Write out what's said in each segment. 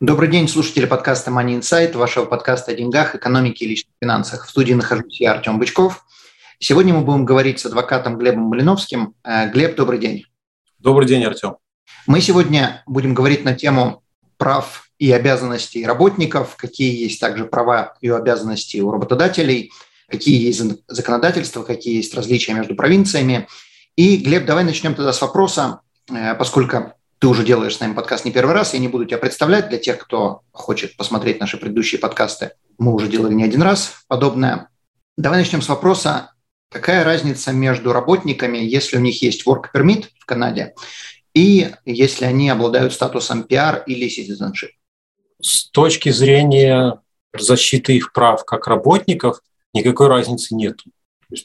Добрый день, слушатели подкаста Money Insight, вашего подкаста о деньгах, экономике и личных финансах. В студии нахожусь я, Артем Бычков. Сегодня мы будем говорить с адвокатом Глебом Малиновским. Э, Глеб, добрый день. Добрый день, Артем. Мы сегодня будем говорить на тему прав и обязанностей работников, какие есть также права и обязанности у работодателей, какие есть законодательства, какие есть различия между провинциями. И, Глеб, давай начнем тогда с вопроса, э, поскольку ты уже делаешь с нами подкаст не первый раз, я не буду тебя представлять для тех, кто хочет посмотреть наши предыдущие подкасты. Мы уже делали не один раз подобное. Давай начнем с вопроса, какая разница между работниками, если у них есть work permit в Канаде, и если они обладают статусом PR или citizenship? С точки зрения защиты их прав как работников, никакой разницы нет.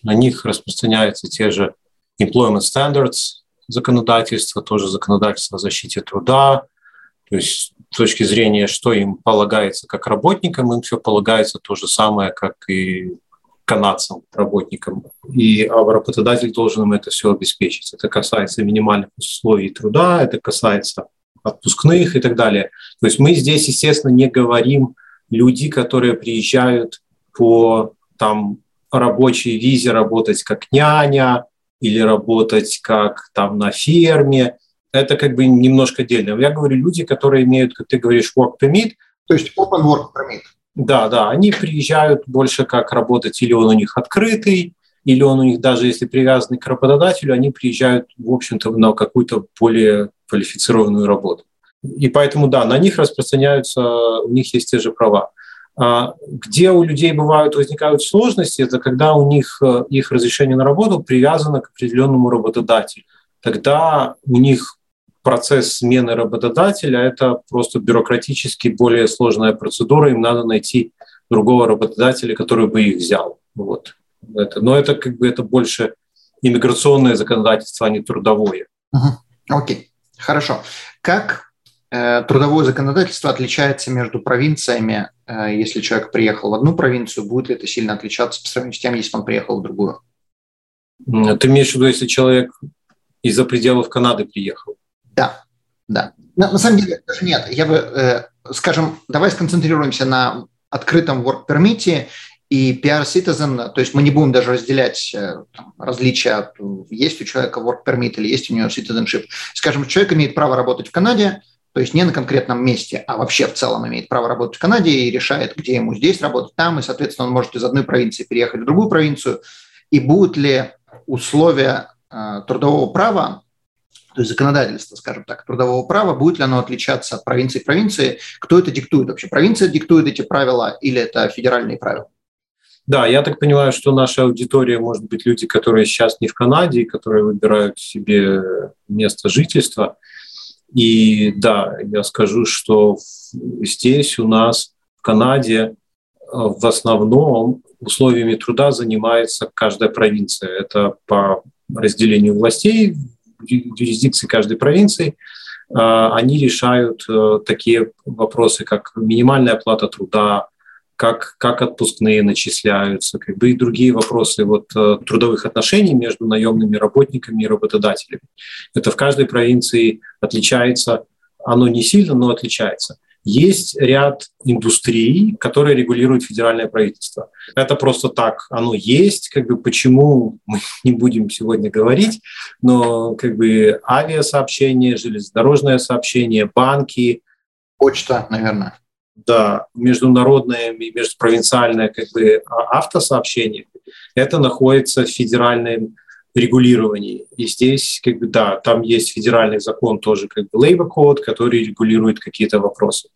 На них распространяются те же employment standards, законодательство, тоже законодательство о защите труда. То есть с точки зрения, что им полагается как работникам, им все полагается то же самое, как и канадцам, работникам. И работодатель должен им это все обеспечить. Это касается минимальных условий труда, это касается отпускных и так далее. То есть мы здесь, естественно, не говорим люди, которые приезжают по там рабочей визе работать как няня, или работать как там на ферме. Это как бы немножко отдельно. Я говорю люди, которые имеют, как ты говоришь, work permit. То есть open work permit. Да, да, они приезжают больше как работать, или он у них открытый, или он у них даже если привязанный к работодателю, они приезжают, в общем-то, на какую-то более квалифицированную работу. И поэтому, да, на них распространяются, у них есть те же права. А, где у людей бывают, возникают сложности, это когда у них э, их разрешение на работу привязано к определенному работодателю. Тогда у них процесс смены работодателя – это просто бюрократически более сложная процедура, им надо найти другого работодателя, который бы их взял. Вот. Это, но это как бы это больше иммиграционное законодательство, а не трудовое. Окей, okay. хорошо. Как трудовое законодательство отличается между провинциями. Э, если человек приехал в одну провинцию, будет ли это сильно отличаться по сравнению с тем, если он приехал в другую? Ты имеешь в виду, если человек из-за пределов Канады приехал? Да, да. На, на самом деле даже нет. Я бы, э, скажем, давай сконцентрируемся на открытом work permit и PR citizen, то есть мы не будем даже разделять там, различия, есть у человека work permit или есть у него citizenship. Скажем, человек имеет право работать в Канаде, то есть не на конкретном месте, а вообще в целом имеет право работать в Канаде и решает, где ему здесь работать, там, и, соответственно, он может из одной провинции переехать в другую провинцию. И будут ли условия э, трудового права, то есть законодательство, скажем так, трудового права, будет ли оно отличаться от провинции к провинции, кто это диктует вообще? Провинция диктует эти правила или это федеральные правила? Да, я так понимаю, что наша аудитория может быть люди, которые сейчас не в Канаде, которые выбирают себе место жительства – и да, я скажу, что здесь у нас в Канаде э, в основном условиями труда занимается каждая провинция. Это по разделению властей, юрисдикции каждой провинции. Э, они решают э, такие вопросы, как минимальная оплата труда, как, как отпускные начисляются, как бы и другие вопросы вот, э, трудовых отношений между наемными работниками и работодателями. Это в каждой провинции отличается, оно не сильно, но отличается. Есть ряд индустрий, которые регулирует федеральное правительство. Это просто так, оно есть, как бы почему мы не будем сегодня говорить, но как бы авиасообщение, железнодорожное сообщение, банки. Почта, наверное да, международное и межпровинциальное как бы, а, автосообщение, это находится в федеральном регулировании. И здесь, как бы, да, там есть федеральный закон тоже, как бы Labor Code, который регулирует какие-то вопросы.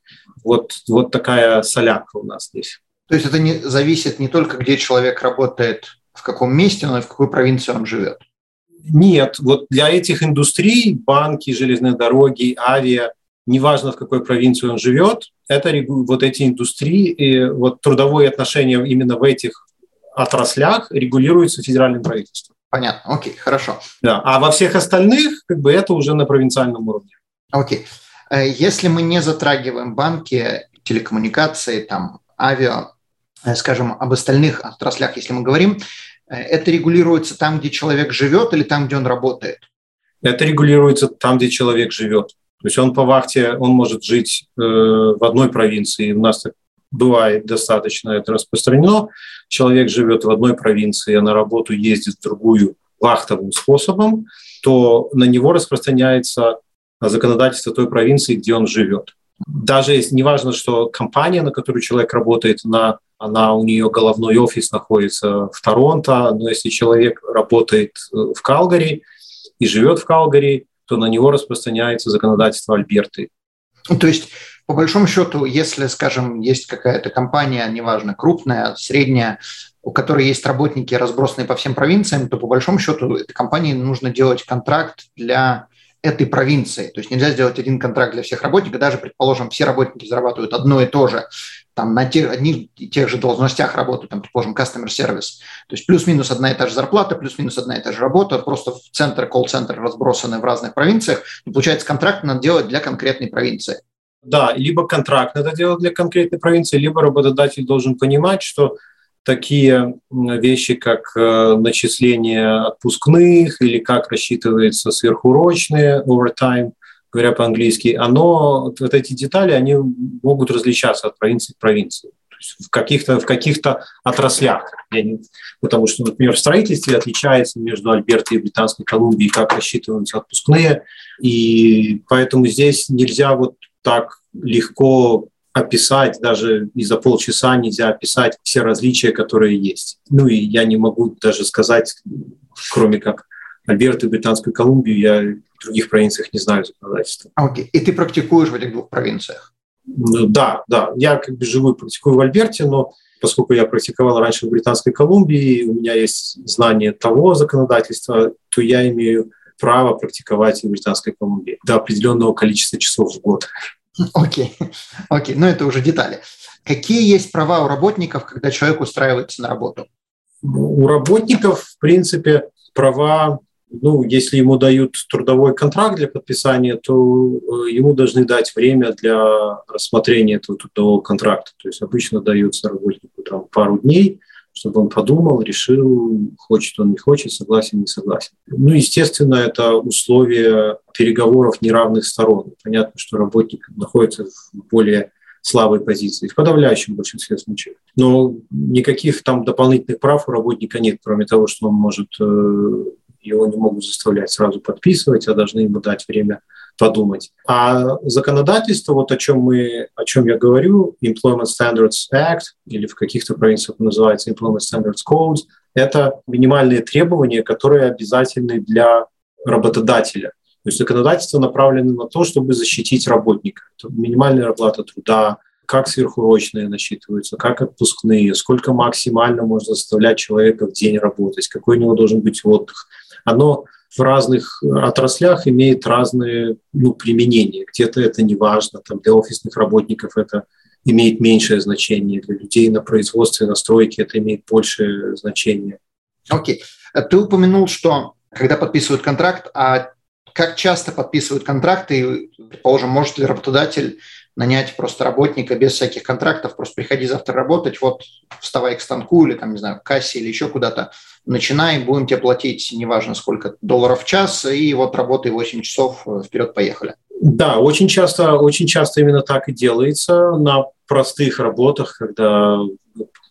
Вот, вот такая солянка у нас здесь. То есть это не, зависит не только, где человек работает, в каком месте, но и в какой провинции он живет? Нет, вот для этих индустрий, банки, железные дороги, авиа, неважно в какой провинции он живет, это вот эти индустрии и вот трудовые отношения именно в этих отраслях регулируются федеральным правительством. Понятно, окей, хорошо. Да, а во всех остальных как бы это уже на провинциальном уровне. Окей. Э, если мы не затрагиваем банки, телекоммуникации, там, авиа, э, скажем, об остальных отраслях, если мы говорим, э, это регулируется там, где человек живет или там, где он работает? Это регулируется там, где человек живет. То есть он по вахте, он может жить э, в одной провинции. У нас так бывает достаточно это распространено. Человек живет в одной провинции, а на работу ездит в другую вахтовым способом, то на него распространяется законодательство той провинции, где он живет. Даже если не важно, что компания, на которую человек работает, на, она у нее головной офис находится в Торонто, но если человек работает э, в Калгари и живет в Калгари, то на него распространяется законодательство Альберты. То есть, по большому счету, если, скажем, есть какая-то компания, неважно, крупная, средняя, у которой есть работники, разбросанные по всем провинциям, то по большому счету этой компании нужно делать контракт для этой провинции. То есть нельзя сделать один контракт для всех работников, даже, предположим, все работники зарабатывают одно и то же, там на тех, одних тех же должностях работают, там, предположим, customer service. То есть плюс-минус одна и та же зарплата, плюс-минус одна и та же работа, просто в центр, колл-центр разбросаны в разных провинциях. И получается, контракт надо делать для конкретной провинции. Да, либо контракт надо делать для конкретной провинции, либо работодатель должен понимать, что такие вещи, как э, начисление отпускных или как рассчитывается сверхурочные, overtime, говоря по-английски, оно, вот эти детали, они могут различаться от провинции к провинции. В каких-то в каких-то отраслях. Не, потому что, например, в строительстве отличается между Альбертой и Британской Колумбией, как рассчитываются отпускные. И поэтому здесь нельзя вот так легко описать, даже и за полчаса нельзя описать все различия, которые есть. Ну и я не могу даже сказать, кроме как Альберта и Британскую Колумбию, я в других провинциях не знаю законодательства. Окей. Okay. И ты практикуешь в этих двух провинциях? Ну, да, да. Я как бы живу и практикую в Альберте, но поскольку я практиковал раньше в Британской Колумбии, у меня есть знание того законодательства, то я имею право практиковать и в Британской Колумбии до определенного количества часов в год. Окей, okay. окей, okay. но это уже детали. Какие есть права у работников, когда человек устраивается на работу? У работников, в принципе, права, ну, если ему дают трудовой контракт для подписания, то э, ему должны дать время для рассмотрения этого трудового контракта. То есть обычно дается работнику там, пару дней, чтобы он подумал, решил, хочет он, не хочет, согласен, не согласен. Ну, естественно, это условия переговоров неравных сторон. Понятно, что работник находится в более слабой позиции, в подавляющем большинстве случаев. Но никаких там дополнительных прав у работника нет, кроме того, что он может, э, его не могут заставлять сразу подписывать, а должны ему дать время подумать. А законодательство, вот о чем, мы, о чем я говорю, Employment Standards Act, или в каких-то провинциях называется Employment Standards Codes, это минимальные требования, которые обязательны для работодателя. То есть законодательство направлено на то, чтобы защитить работника. Это минимальная оплата труда, как сверхурочные насчитываются, как отпускные, сколько максимально можно заставлять человека в день работать, какой у него должен быть отдых. Оно в разных отраслях имеет разные ну, применения. Где-то это не важно, там для офисных работников это имеет меньшее значение, для людей на производстве, на стройке это имеет большее значение. Окей. Okay. Ты упомянул, что когда подписывают контракт, а как часто подписывают контракты, предположим, может ли работодатель нанять просто работника без всяких контрактов, просто приходи завтра работать, вот вставай к станку или там, не знаю, к кассе или еще куда-то, начинай, будем тебе платить, неважно сколько, долларов в час, и вот работай 8 часов, э, вперед, поехали. Да, очень часто, очень часто именно так и делается на простых работах, когда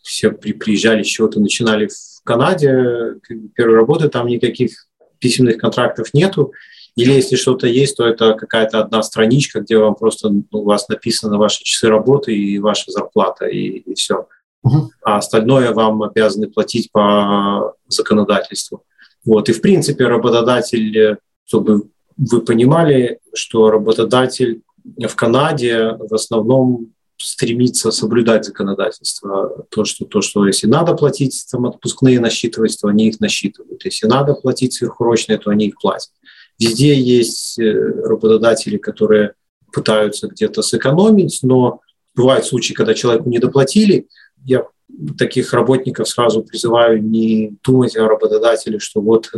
все приезжали с чего-то, начинали в Канаде, первые работы, там никаких письменных контрактов нету, или если что-то есть, то это какая-то одна страничка, где вам просто ну, у вас написаны ваши часы работы и ваша зарплата, и, и все. А остальное вам обязаны платить по законодательству. Вот. И в принципе работодатель, чтобы вы понимали, что работодатель в Канаде в основном стремится соблюдать законодательство. То, что, то, что если надо платить там, отпускные насчитывать, то они их насчитывают. Если надо платить сверхурочные, то они их платят. Везде есть э, работодатели, которые пытаются где-то сэкономить, но бывают случаи, когда человеку не доплатили. Я таких работников сразу призываю не думать о работодателе, что вот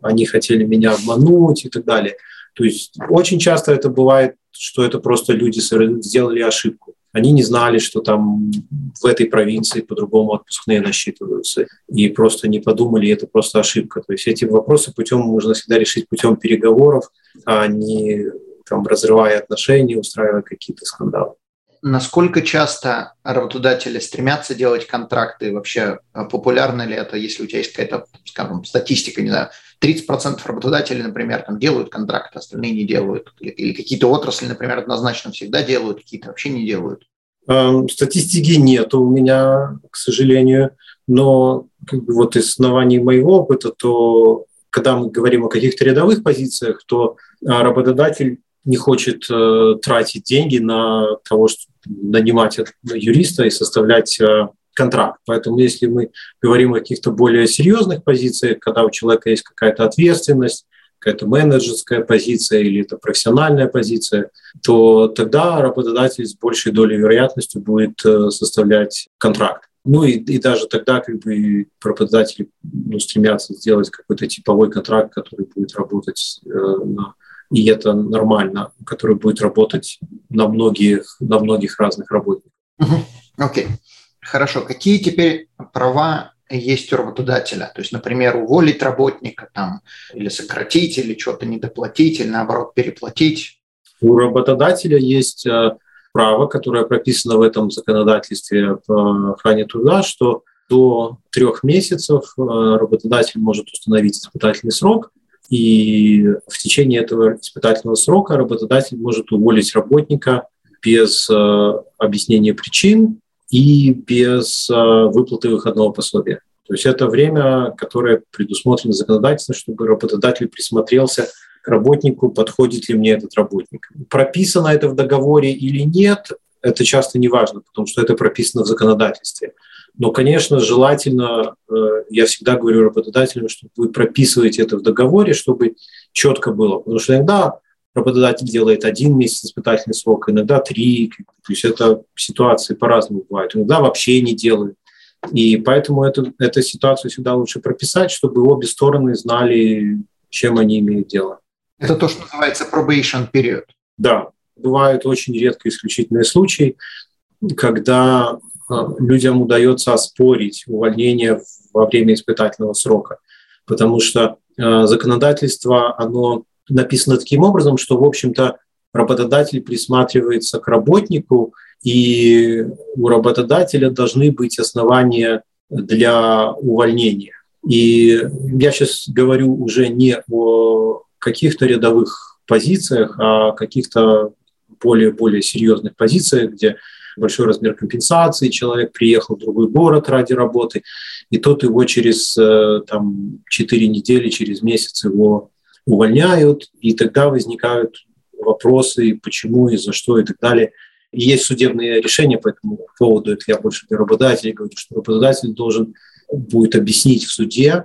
они хотели меня обмануть и так далее. То есть очень часто это бывает, что это просто люди сделали ошибку. Они не знали, что там в этой провинции по-другому отпускные насчитываются, и просто не подумали, это просто ошибка. То есть эти вопросы путем можно всегда решить путем переговоров, а не там, разрывая отношения, устраивая какие-то скандалы. Насколько часто работодатели стремятся делать контракты? Вообще а, популярно ли это, если у тебя есть какая-то, скажем, статистика, не знаю, 30% работодателей, например, там делают контракты, остальные не делают. Или какие-то отрасли, например, однозначно всегда делают, какие-то вообще не делают. Эм, статистики нет у меня, к сожалению, но как бы вот из оснований моего опыта, то когда мы говорим о каких-то рядовых позициях, то а, работодатель не хочет э, тратить деньги на того, чтобы нанимать юриста и составлять э, контракт. Поэтому если мы говорим о каких-то более серьезных позициях, когда у человека есть какая-то ответственность, какая-то менеджерская позиция или это профессиональная позиция, то тогда работодатель с большей долей вероятности будет э, составлять контракт. Ну и, и даже тогда как бы работодатели ну, стремятся сделать какой-то типовой контракт, который будет работать э, на и это нормально, который будет работать на многих, на многих разных работниках. Окей. Okay. Хорошо. Какие теперь права есть у работодателя? То есть, например, уволить работника там, или сократить, или что-то недоплатить, или наоборот переплатить? У работодателя есть э, право, которое прописано в этом законодательстве в охране труда, что до трех месяцев э, работодатель может установить испытательный срок – и в течение этого испытательного срока работодатель может уволить работника без э, объяснения причин и без э, выплаты выходного пособия. То есть это время, которое предусмотрено законодательством, чтобы работодатель присмотрелся к работнику, подходит ли мне этот работник. Прописано это в договоре или нет, это часто не важно, потому что это прописано в законодательстве. Но, конечно, желательно, э, я всегда говорю работодателям, что вы прописываете это в договоре, чтобы четко было. Потому что иногда работодатель делает один месяц испытательный срок, иногда три. То есть это ситуации по-разному бывают. Иногда вообще не делают. И поэтому эту, эту ситуацию всегда лучше прописать, чтобы обе стороны знали, чем они имеют дело. Это то, что называется probation период. Да, бывают очень редко исключительные случаи, когда людям удается оспорить увольнение во время испытательного срока, потому что а, законодательство, оно написано таким образом, что, в общем-то, работодатель присматривается к работнику, и у работодателя должны быть основания для увольнения. И я сейчас говорю уже не о каких-то рядовых позициях, а о каких-то более-более серьезных позициях, где большой размер компенсации, человек приехал в другой город ради работы, и тот его через э, там, 4 недели, через месяц его увольняют, и тогда возникают вопросы, почему и за что и так далее. И есть судебные решения по этому поводу, это я больше для работодателей говорю, что работодатель должен будет объяснить в суде,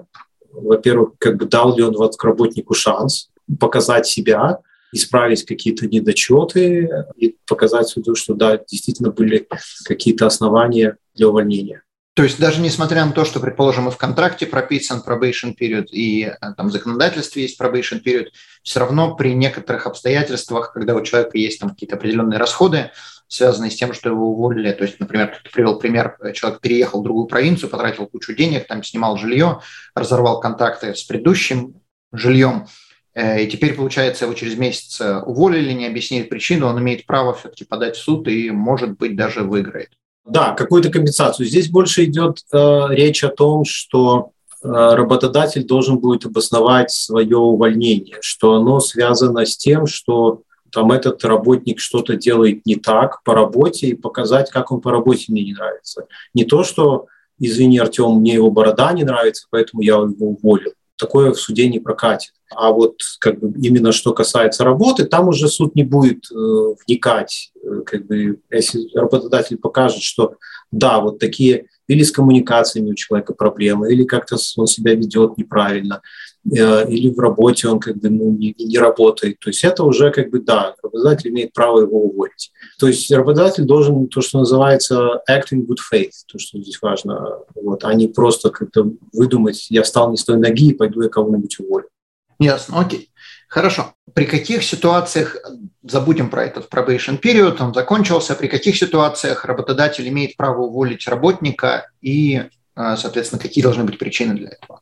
во-первых, как бы дал ли он работнику шанс показать себя, исправить какие-то недочеты и показать суду, что да, действительно были какие-то основания для увольнения. То есть даже несмотря на то, что, предположим, и в контракте прописан probation period, и э, там в законодательстве есть probation period, все равно при некоторых обстоятельствах, когда у человека есть там какие-то определенные расходы, связанные с тем, что его уволили, то есть, например, ты привел пример, э, человек переехал в другую провинцию, потратил кучу денег, там снимал жилье, разорвал контакты с предыдущим жильем, и теперь, получается, его через месяц э, уволили, не объяснили причину, он имеет право все-таки подать в суд и, может быть, даже выиграет. Да, какую-то компенсацию. Здесь больше идет э, речь о том, что э, работодатель должен будет обосновать свое увольнение, что оно связано с тем, что там этот работник что-то делает не так по работе и показать, как он по работе мне не нравится. Не то, что, извини, Артем, мне его борода не нравится, поэтому я его уволил такое в суде не прокатит. А вот как бы именно что касается работы, там уже суд не будет э, вникать. Э, как бы, если работодатель покажет, что да, вот такие или с коммуникациями у человека проблемы, или как-то он себя ведет неправильно, или в работе он как бы ну, не, не работает. То есть это уже как бы, да, работодатель имеет право его уволить. То есть работодатель должен то, что называется acting good faith, то, что здесь важно, вот, а не просто как-то выдумать, я встал не с той ноги и пойду я кого-нибудь уволю. Ясно, окей. Хорошо. При каких ситуациях, забудем про этот probation period, он закончился, при каких ситуациях работодатель имеет право уволить работника и, а, соответственно, какие должны быть причины для этого?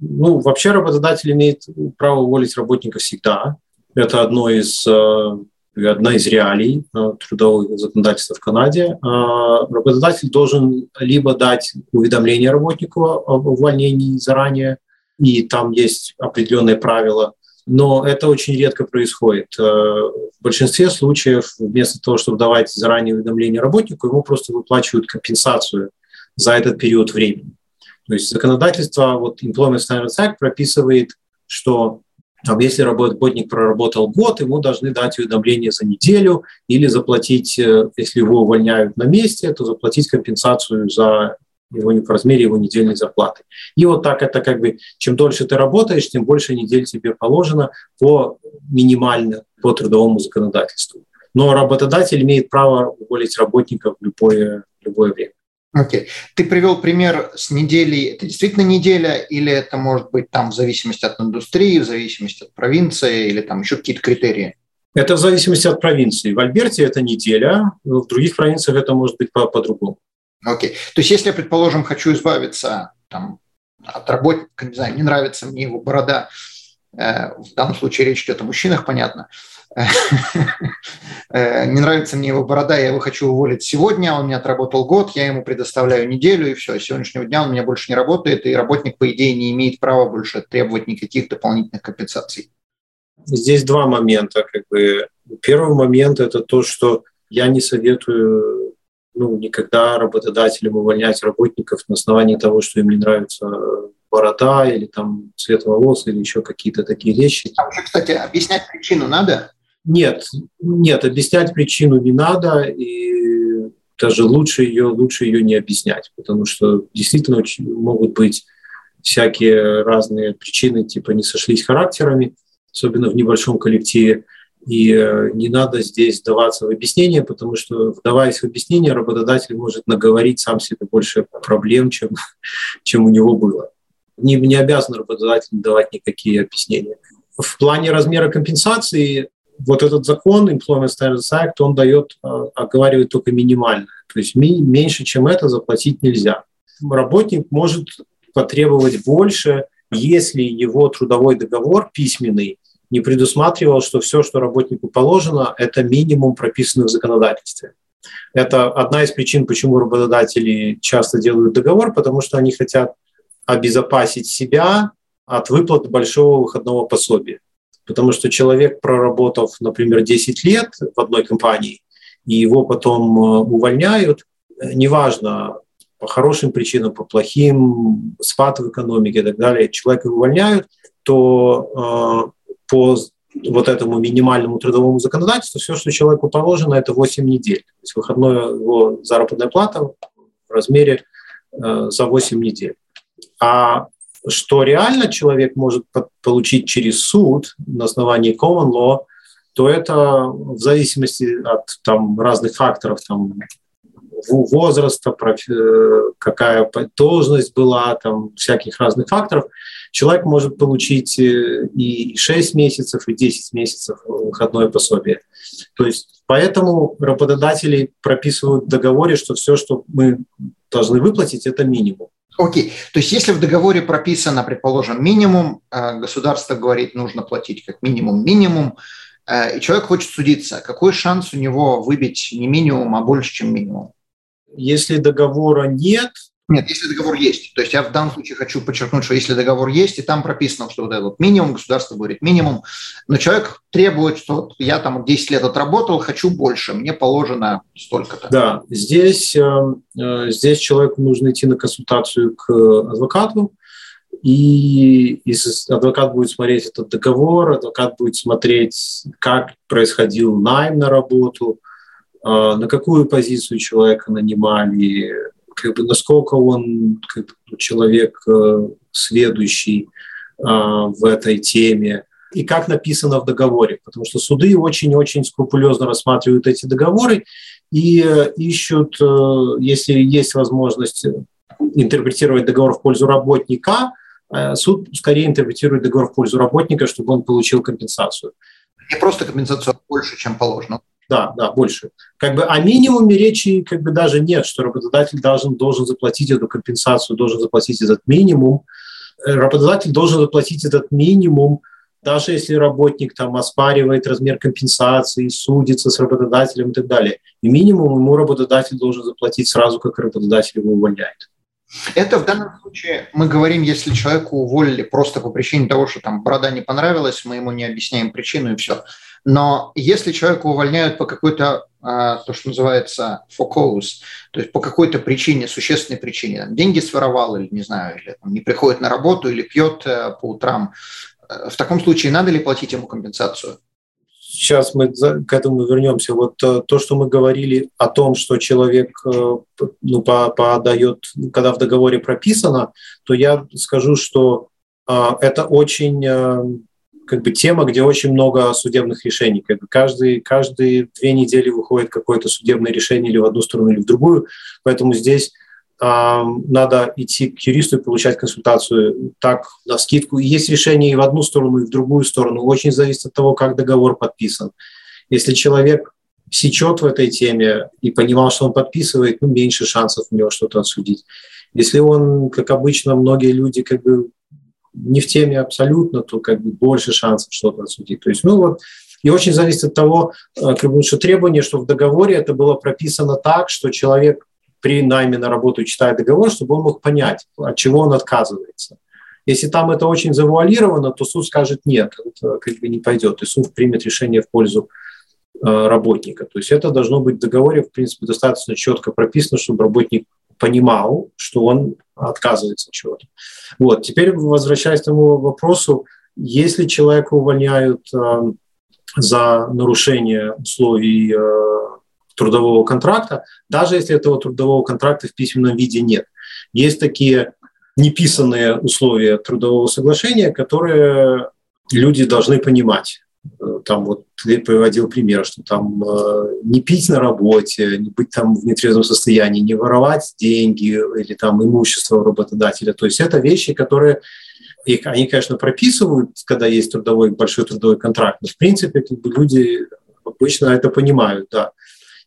Ну, вообще работодатель имеет право уволить работника всегда. Это одно из, а, одна из реалий а, трудового законодательства в Канаде. Работодатель должен либо дать уведомление работнику об увольнении заранее, и там есть определенные правила – но это очень редко происходит. Э, в большинстве случаев вместо того, чтобы давать заранее уведомление работнику, ему просто выплачивают компенсацию за этот период времени. То есть законодательство, вот Employment Standards Act прописывает, что если работник проработал год, ему должны дать уведомление за неделю или заплатить, э, если его увольняют на месте, то заплатить компенсацию за его в размере его недельной зарплаты. И вот так это как бы, чем дольше ты работаешь, тем больше недель тебе положено по минимально по трудовому законодательству. Но работодатель имеет право уволить работника в любое, любое время. Окей. Okay. Ты привел пример с неделей. Это действительно неделя или это может быть там в зависимости от индустрии, в зависимости от провинции или там еще какие-то критерии? Это в зависимости от провинции. В Альберте это неделя, в других провинциях это может быть по-другому. Окей. То есть, если я, предположим, хочу избавиться там, от работника, не знаю, не нравится мне его борода, э, в данном случае речь идет о мужчинах, понятно, не нравится мне его борода, я его хочу уволить сегодня, он мне отработал год, я ему предоставляю неделю, и все, с сегодняшнего дня он у меня больше не работает, и работник, по идее, не имеет права больше требовать никаких дополнительных компенсаций. Здесь два момента. Как бы. Первый момент – это то, что я не советую ну, никогда работодателям увольнять работников на основании того, что им не нравится борода или там цвет волос или еще какие-то такие вещи. А уже, кстати, объяснять причину надо? Нет, нет, объяснять причину не надо, и даже лучше ее, лучше ее не объяснять, потому что действительно очень могут быть всякие разные причины, типа не сошлись характерами, особенно в небольшом коллективе. И э, не надо здесь вдаваться в объяснение, потому что, вдаваясь в объяснение, работодатель может наговорить сам себе больше проблем, чем, чем у него было. Не, не обязан работодатель давать никакие объяснения. В плане размера компенсации вот этот закон, Employment Standards Act, он дает, э, оговаривает только минимально. То есть меньше, чем это, заплатить нельзя. Работник может потребовать больше, если его трудовой договор письменный не предусматривал, что все, что работнику положено, это минимум прописанный в законодательстве. Это одна из причин, почему работодатели часто делают договор, потому что они хотят обезопасить себя от выплаты большого выходного пособия. Потому что человек, проработав, например, 10 лет в одной компании, и его потом э, увольняют, э, неважно, по хорошим причинам, по плохим, спад в экономике и так далее, человека увольняют, то э, по вот этому минимальному трудовому законодательству все, что человеку положено, это 8 недель. То есть выходная его заработная плата в размере э, за 8 недель. А что реально человек может получить через суд на основании common law, то это в зависимости от там, разных факторов, там, возраста, э, какая должность была, там, всяких разных факторов, человек может получить э, и 6 месяцев, и 10 месяцев выходное пособие. То есть поэтому работодатели прописывают в договоре, что все, что мы должны выплатить, это минимум. Окей, то есть если в договоре прописано, предположим, минимум, э, государство говорит, нужно платить как минимум минимум, и человек хочет судиться, какой шанс у него выбить не минимум, а больше, чем минимум? Если договора нет, нет, если договор есть. То есть я в данном случае хочу подчеркнуть, что если договор есть, и там прописано, что вот этот минимум, государство говорит минимум, но человек требует, что вот я там 10 лет отработал, хочу больше, мне положено столько-то. Да, здесь, э, э, здесь человеку нужно идти на консультацию к адвокату, и, и адвокат будет смотреть этот договор, адвокат будет смотреть, как происходил найм на работу, э, на какую позицию человека нанимали, как бы насколько он как человек э, следующий в этой теме, и как написано в договоре, потому что суды очень-очень скрупулезно рассматривают эти договоры и ищут, если есть возможность интерпретировать договор в пользу работника, суд скорее интерпретирует договор в пользу работника, чтобы он получил компенсацию. Не просто компенсацию, а больше, чем положено. Да, да, больше. Как бы о минимуме речи как бы даже нет, что работодатель должен, должен заплатить эту компенсацию, должен заплатить этот минимум. Э, работодатель должен заплатить этот минимум, даже если работник там оспаривает размер компенсации, судится с работодателем и так далее. И минимум ему работодатель должен заплатить сразу, как работодатель его увольняет. Это в данном случае мы говорим, если человека уволили просто по причине того, что там борода не понравилась, мы ему не объясняем причину и все. Но если человека увольняют по какой-то, а, то, что называется for то есть по какой-то причине, существенной причине, там, деньги своровал или, не знаю, или там, не приходит на работу или пьет э, по утрам, э, в таком случае надо ли платить ему компенсацию? сейчас мы к этому вернемся. Вот э, то, что мы говорили о том, что человек ну, подает, когда в договоре прописано, то я скажу, что это очень как бы тема, где очень много судебных решений. Как бы каждый, каждые две недели выходит какое-то судебное решение или в одну сторону, или в другую. Поэтому здесь э, надо идти к юристу и получать консультацию так на скидку. есть решение и в одну сторону, и в другую сторону. Очень зависит от того, как договор подписан. Если человек сечет в этой теме и понимал, что он подписывает, ну, меньше шансов у него что-то отсудить. Если он, как обычно, многие люди как бы не в теме абсолютно, то как бы больше шансов что-то отсудить. То есть, ну вот, и очень зависит от того, э, как бы, что требование, что в договоре это было прописано так, что человек при найме на работу читает договор, чтобы он мог понять, от чего он отказывается. Если там это очень завуалировано, то суд скажет нет, это как бы не пойдет, и суд примет решение в пользу э, работника. То есть это должно быть в договоре, в принципе, достаточно четко прописано, чтобы работник понимал, что он отказывается от чего-то. Вот. Теперь возвращаясь к тому вопросу, если человека увольняют э, за нарушение условий э, трудового контракта, даже если этого трудового контракта в письменном виде нет. Есть такие неписанные условия трудового соглашения, которые люди должны понимать. Э, там вот приводил пример, что там э, не пить на работе, не быть там в нетрезвом состоянии, не воровать деньги или там имущество работодателя. То есть это вещи, которые их, они, конечно, прописывают, когда есть трудовой, большой трудовой контракт, но в принципе как бы люди обычно это понимают, да.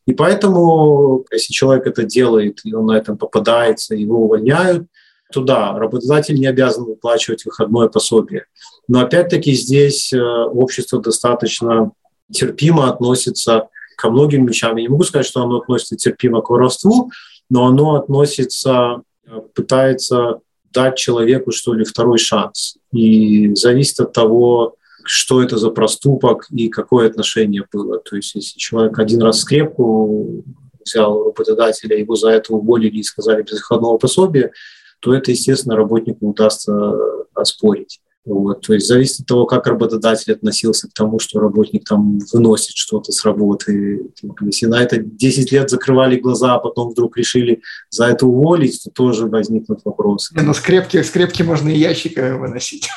И поэтому, если человек это делает, и он на этом попадается, его увольняют, то да, работодатель не обязан выплачивать выходное пособие. Но опять-таки здесь э, общество достаточно терпимо относится ко многим вещам. Я не могу сказать, что оно относится терпимо к воровству, но оно относится, э, пытается дать человеку, что ли, второй шанс. И зависит от того, что это за проступок и какое отношение было. То есть если человек один раз скрепку взял работодателя, его за это уволили и сказали без выходного пособия, то это, естественно, работнику удастся оспорить. Вот. То есть зависит от того, как работодатель относился к тому, что работник там выносит что-то с работы. Если на это 10 лет закрывали глаза, а потом вдруг решили за это уволить, то тоже возникнут вопросы. Не, ну скрепки, скрепки можно и ящиками выносить.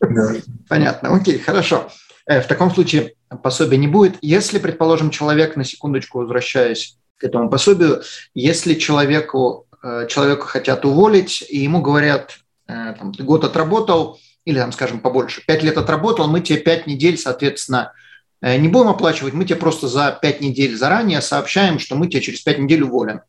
Да. Понятно. Окей, хорошо. Э, в таком случае пособия не будет. Если, предположим, человек, на секундочку возвращаясь к этому пособию, если человеку, э, человеку хотят уволить, и ему говорят, э, там, ты год отработал, или, там, скажем, побольше, пять лет отработал, мы тебе пять недель, соответственно, э, не будем оплачивать, мы тебе просто за пять недель заранее сообщаем, что мы тебя через пять недель уволим.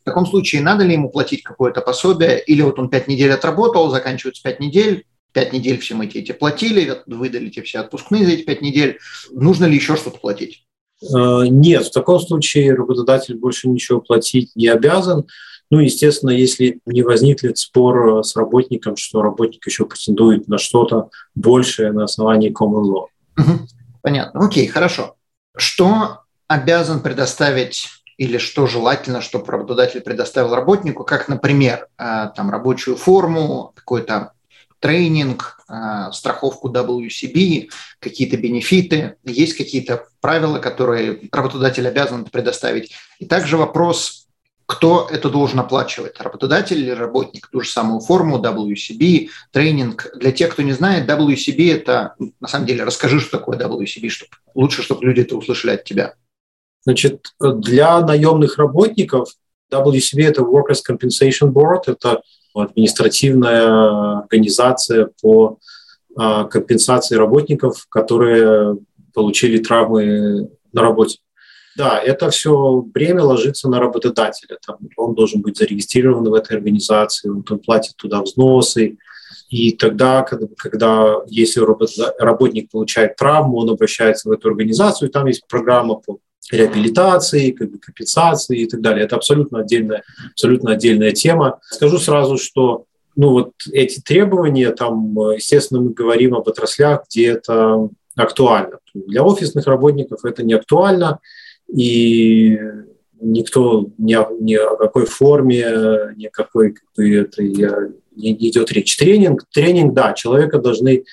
В таком случае надо ли ему платить какое-то пособие, или вот он пять недель отработал, заканчивается пять недель, пять недель все мы тебе платили, выдали тебе все отпускные за эти пять недель, нужно ли еще что-то платить? Нет, в таком случае работодатель больше ничего платить не обязан. Ну, естественно, если не возникнет спор э, с работником, что работник еще претендует на что-то большее на основании common law. Угу. Понятно. Окей, хорошо. Что обязан предоставить или что желательно, чтобы работодатель предоставил работнику, как, например, э, там, рабочую форму, какой-то тренинг, э, страховку WCB, какие-то бенефиты, есть какие-то правила, которые работодатель обязан предоставить. И также вопрос кто это должен оплачивать? Работодатель или работник? Ту же самую форму, WCB, тренинг. Для тех, кто не знает, WCB – это, на самом деле, расскажи, что такое WCB, чтобы, лучше, чтобы люди это услышали от тебя. Значит, для наемных работников WCB – это Workers' Compensation Board, это административная организация по а, компенсации работников, которые получили травмы на работе. Да, это все бремя ложится на работодателя. Там, он должен быть зарегистрирован в этой организации, он, он платит туда взносы. И тогда, когда, когда если работник получает травму, он обращается в эту организацию, и там есть программа по реабилитации, как бы компенсации и так далее. Это абсолютно отдельная, абсолютно отдельная тема. Скажу сразу, что ну, вот эти требования, там, естественно, мы говорим об отраслях, где это актуально. Для офисных работников это не актуально, и никто ни о, ни о какой форме, ни о какой это, не, не идет речь. Тренинг, тренинг, да, человека должны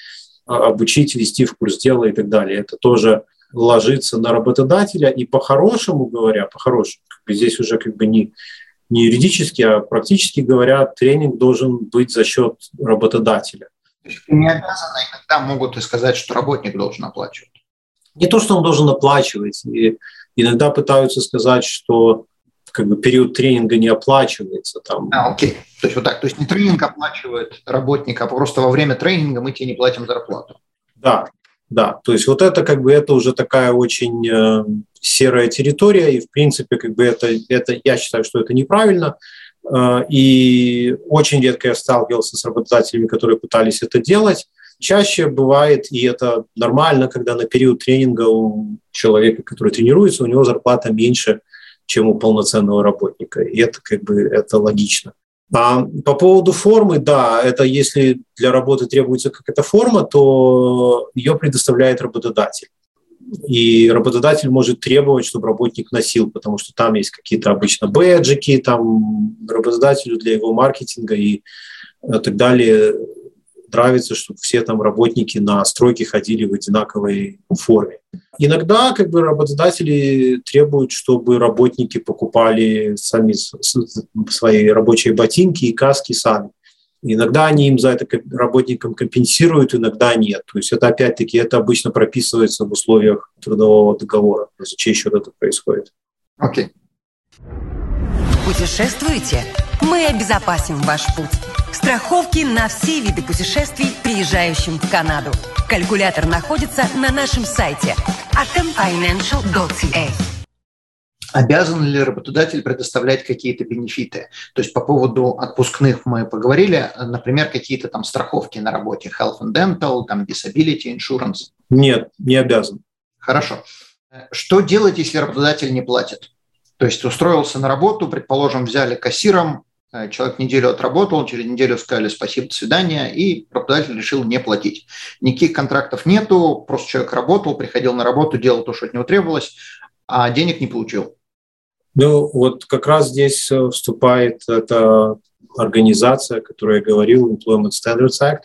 а, обучить, вести в курс дела и так далее. Это тоже ложится на работодателя, и по-хорошему говоря, по-хорошему, как бы здесь уже как бы не, не юридически, а практически говоря, тренинг должен быть за счет работодателя. Не обязаны, иногда могут и сказать, что работник должен оплачивать. Не то, что он должен оплачивать. И иногда пытаются сказать, что как бы период тренинга не оплачивается. Там. А, окей. То есть вот так. То есть не тренинг оплачивает работник, а просто во время тренинга мы тебе не платим зарплату. Да, да, то есть вот это как бы это уже такая очень э, серая территория, и в принципе как бы это, это я считаю, что это неправильно, э, и очень редко я сталкивался с работодателями, которые пытались это делать. Чаще бывает, и это нормально, когда на период тренинга у человека, который тренируется, у него зарплата меньше, чем у полноценного работника, и это как бы это логично. А по поводу формы, да, это если для работы требуется какая-то форма, то ее предоставляет работодатель. И работодатель может требовать, чтобы работник носил, потому что там есть какие-то обычно бэджики, там работодателю для его маркетинга и так далее нравится, чтобы все там работники на стройки ходили в одинаковой форме. Иногда как бы работодатели требуют, чтобы работники покупали сами свои рабочие ботинки и каски сами. Иногда они им за это работникам компенсируют, иногда нет. То есть это опять-таки это обычно прописывается в условиях трудового договора. За чей счет это происходит. Окей. Okay. Путешествуете? Мы обезопасим ваш путь. Страховки на все виды путешествий, приезжающим в Канаду. Калькулятор находится на нашем сайте atomfinancial.ca. Обязан ли работодатель предоставлять какие-то бенефиты? То есть по поводу отпускных мы поговорили, например, какие-то там страховки на работе, health and dental, там disability insurance. Нет, не обязан. Хорошо. Что делать, если работодатель не платит? То есть устроился на работу, предположим, взяли кассиром, человек неделю отработал, через неделю сказали спасибо, до свидания, и работодатель решил не платить. Никаких контрактов нету, просто человек работал, приходил на работу, делал то, что от него требовалось, а денег не получил. Ну, вот как раз здесь э, вступает эта организация, о которой я говорил, Employment Standards Act.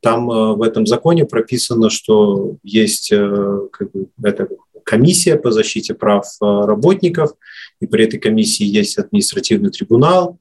Там э, в этом законе прописано, что есть как бы, эта комиссия по защите прав работников, и при этой комиссии есть административный трибунал,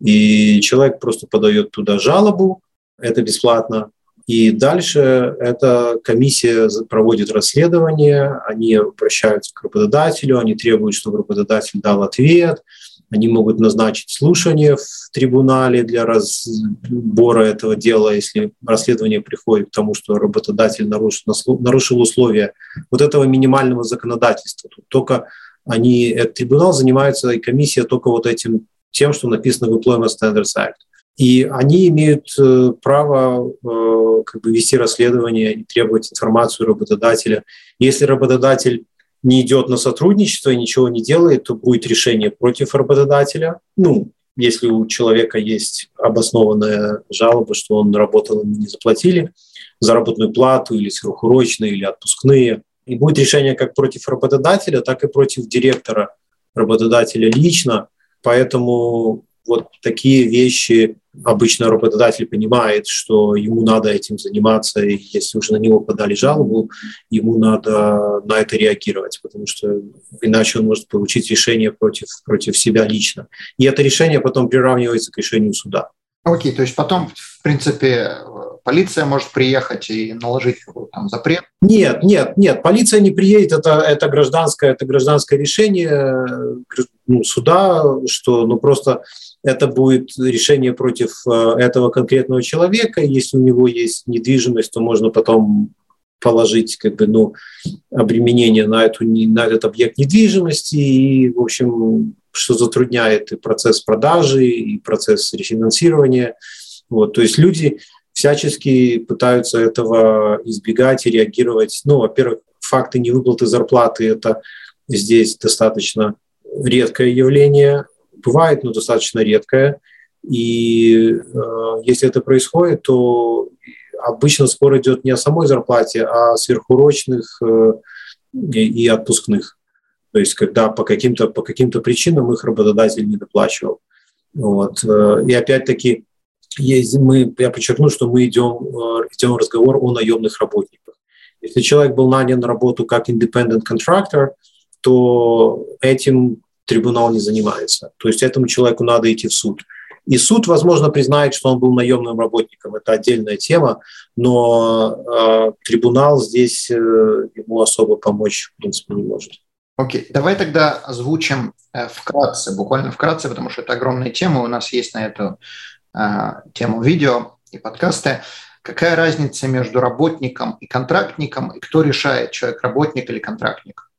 и человек просто подает туда жалобу, это бесплатно. И дальше эта комиссия проводит расследование, они обращаются к работодателю, они требуют, чтобы работодатель дал ответ, они могут назначить слушание в трибунале для разбора этого дела, если расследование приходит к тому, что работодатель нарушил, нарушил условия вот этого минимального законодательства. Тут только они, этот трибунал занимается, и комиссия только вот этим тем, что написано в Employment Standards Act. И они имеют э, право э, как бы вести расследование и требовать информацию работодателя. Если работодатель не идет на сотрудничество и ничего не делает, то будет решение против работодателя. Ну, если у человека есть обоснованная жалоба, что он работал, ему не заплатили заработную плату или сверхурочные, или отпускные. И будет решение как против работодателя, так и против директора работодателя лично – Поэтому вот такие вещи обычно работодатель понимает, что ему надо этим заниматься, и если уже на него подали жалобу, ему надо на это реагировать, потому что иначе он может получить решение против, против себя лично. И это решение потом приравнивается к решению суда. Окей, то есть потом, в принципе, полиция может приехать и наложить там запрет? Нет, нет, нет, полиция не приедет, это, это, гражданское, это гражданское решение ну, суда, что ну, просто это будет решение против э, этого конкретного человека. Если у него есть недвижимость, то можно потом положить как бы, ну, обременение на, эту, на этот объект недвижимости. И, в общем, что затрудняет и процесс продажи, и процесс рефинансирования. Вот, то есть люди всячески пытаются этого избегать и реагировать. Ну, во-первых, факты невыплаты зарплаты – это здесь достаточно редкое явление, бывает, но достаточно редкое. И э, если это происходит, то обычно спор идет не о самой зарплате, а о сверхурочных э, и, отпускных. То есть когда по каким-то по каким-то причинам их работодатель не доплачивал. Вот. Э, и опять-таки я подчеркну, что мы идем, э, идем разговор о наемных работниках. Если человек был нанят на работу как independent contractor, то этим трибунал не занимается. То есть этому человеку надо идти в суд. И суд, возможно, признает, что он был наемным работником. Это отдельная тема, но э, трибунал здесь э, ему особо помочь, в принципе, не может. Окей, давай тогда озвучим э, вкратце, буквально вкратце, потому что это огромная тема, у нас есть на эту э, тему видео и подкасты. Какая разница между работником и контрактником, и кто решает, человек работник или контрактник?